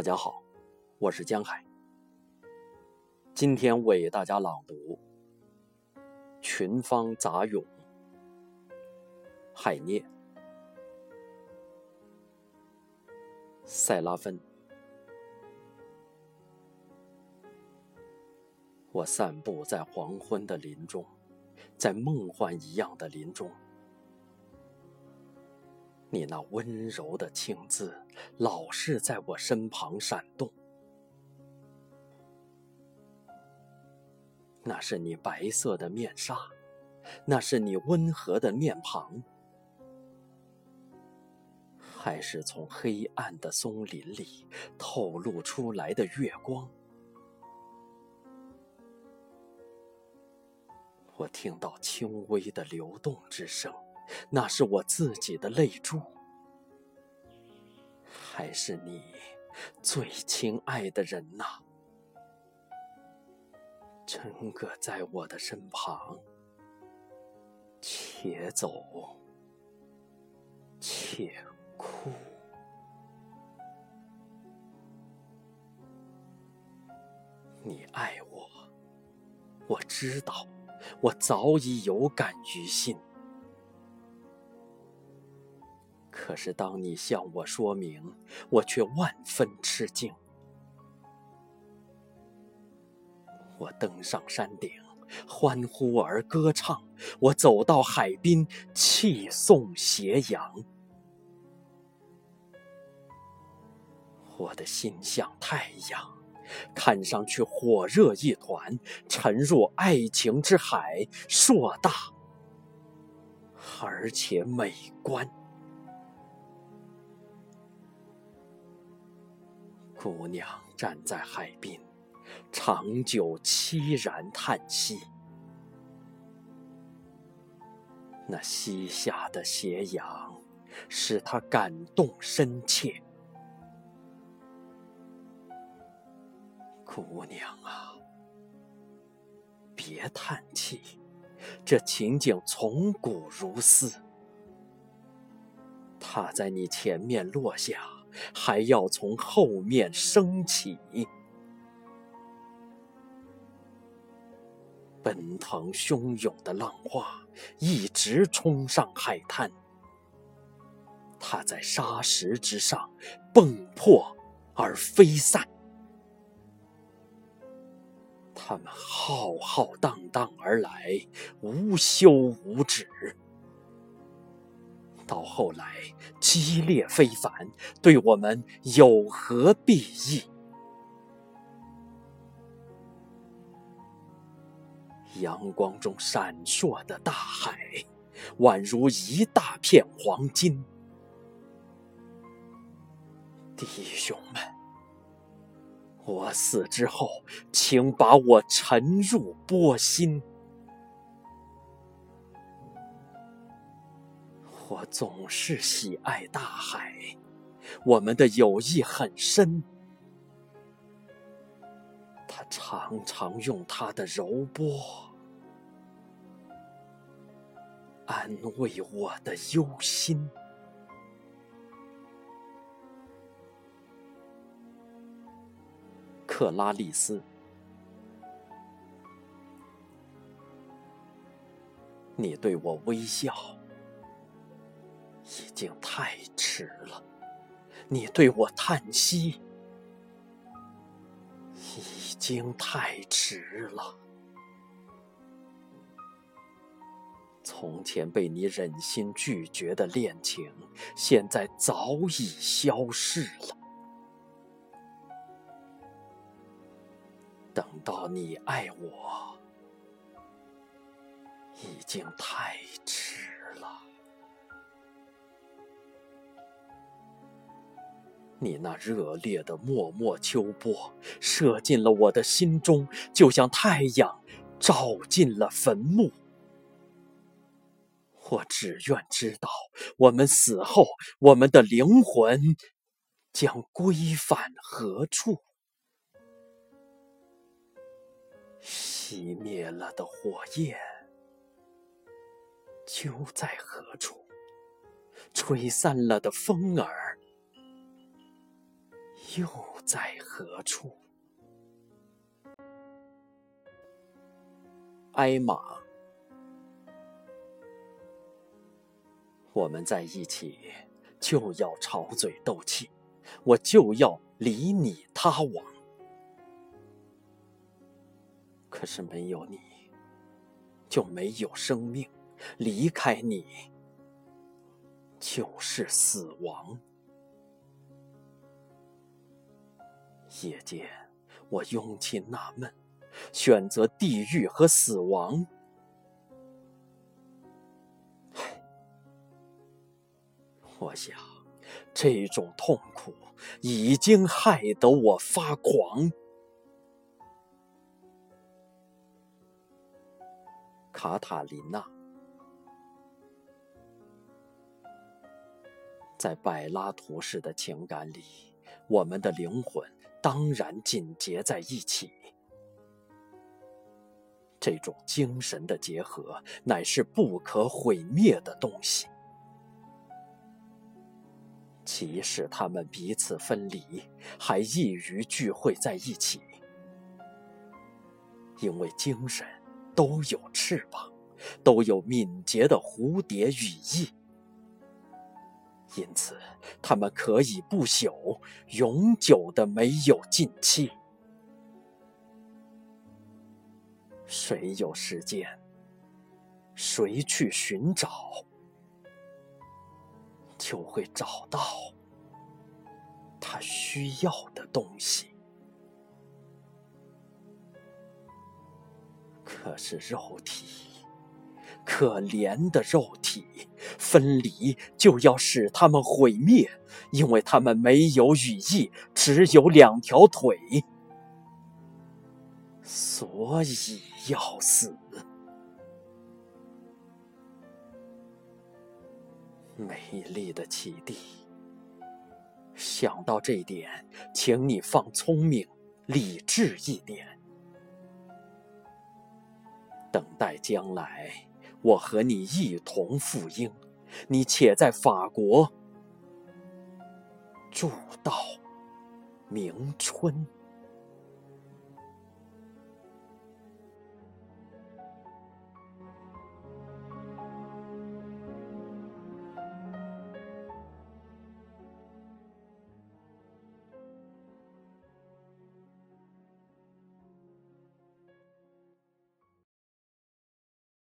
大家好，我是江海。今天为大家朗读《群芳杂咏》，海涅，塞拉芬。我散步在黄昏的林中，在梦幻一样的林中。你那温柔的青姿，老是在我身旁闪动。那是你白色的面纱，那是你温和的面庞，还是从黑暗的松林里透露出来的月光？我听到轻微的流动之声。那是我自己的泪珠，还是你最亲爱的人呐？真个在我的身旁，且走且哭。你爱我，我知道，我早已有感于心。可是，当你向我说明，我却万分吃惊。我登上山顶，欢呼而歌唱；我走到海滨，泣送斜阳。我的心像太阳，看上去火热一团，沉入爱情之海，硕大而且美观。姑娘站在海滨，长久凄然叹息。那西下的斜阳，使她感动深切。姑娘啊，别叹气，这情景从古如斯。他在你前面落下。还要从后面升起，奔腾汹涌的浪花一直冲上海滩，它在沙石之上迸破而飞散，它们浩浩荡荡而来，无休无止。到后来，激烈非凡，对我们有何裨益？阳光中闪烁的大海，宛如一大片黄金。弟兄们，我死之后，请把我沉入波心。我总是喜爱大海，我们的友谊很深。他常常用他的柔波安慰我的忧心。克拉丽丝，你对我微笑。已经太迟了，你对我叹息，已经太迟了。从前被你忍心拒绝的恋情，现在早已消逝了。等到你爱我，已经太迟了。你那热烈的脉脉秋波，射进了我的心中，就像太阳照进了坟墓。我只愿知道，我们死后，我们的灵魂将归返何处？熄灭了的火焰究在何处？吹散了的风儿。又在何处？艾玛，我们在一起就要吵嘴斗气，我就要离你他往。可是没有你，就没有生命；离开你，就是死亡。夜间，我拥起纳闷。选择地狱和死亡，我想，这种痛苦已经害得我发狂。卡塔琳娜，在柏拉图式的情感里，我们的灵魂当然紧结在一起。这种精神的结合乃是不可毁灭的东西，即使他们彼此分离，还易于聚会在一起，因为精神都有翅膀，都有敏捷的蝴蝶羽翼，因此他们可以不朽、永久的没有尽期。谁有时间，谁去寻找，就会找到他需要的东西。可是肉体，可怜的肉体，分离就要使他们毁灭，因为他们没有羽翼，只有两条腿，所以。要死！美丽的启迪。想到这点，请你放聪明、理智一点。等待将来，我和你一同赴英，你且在法国住到明春。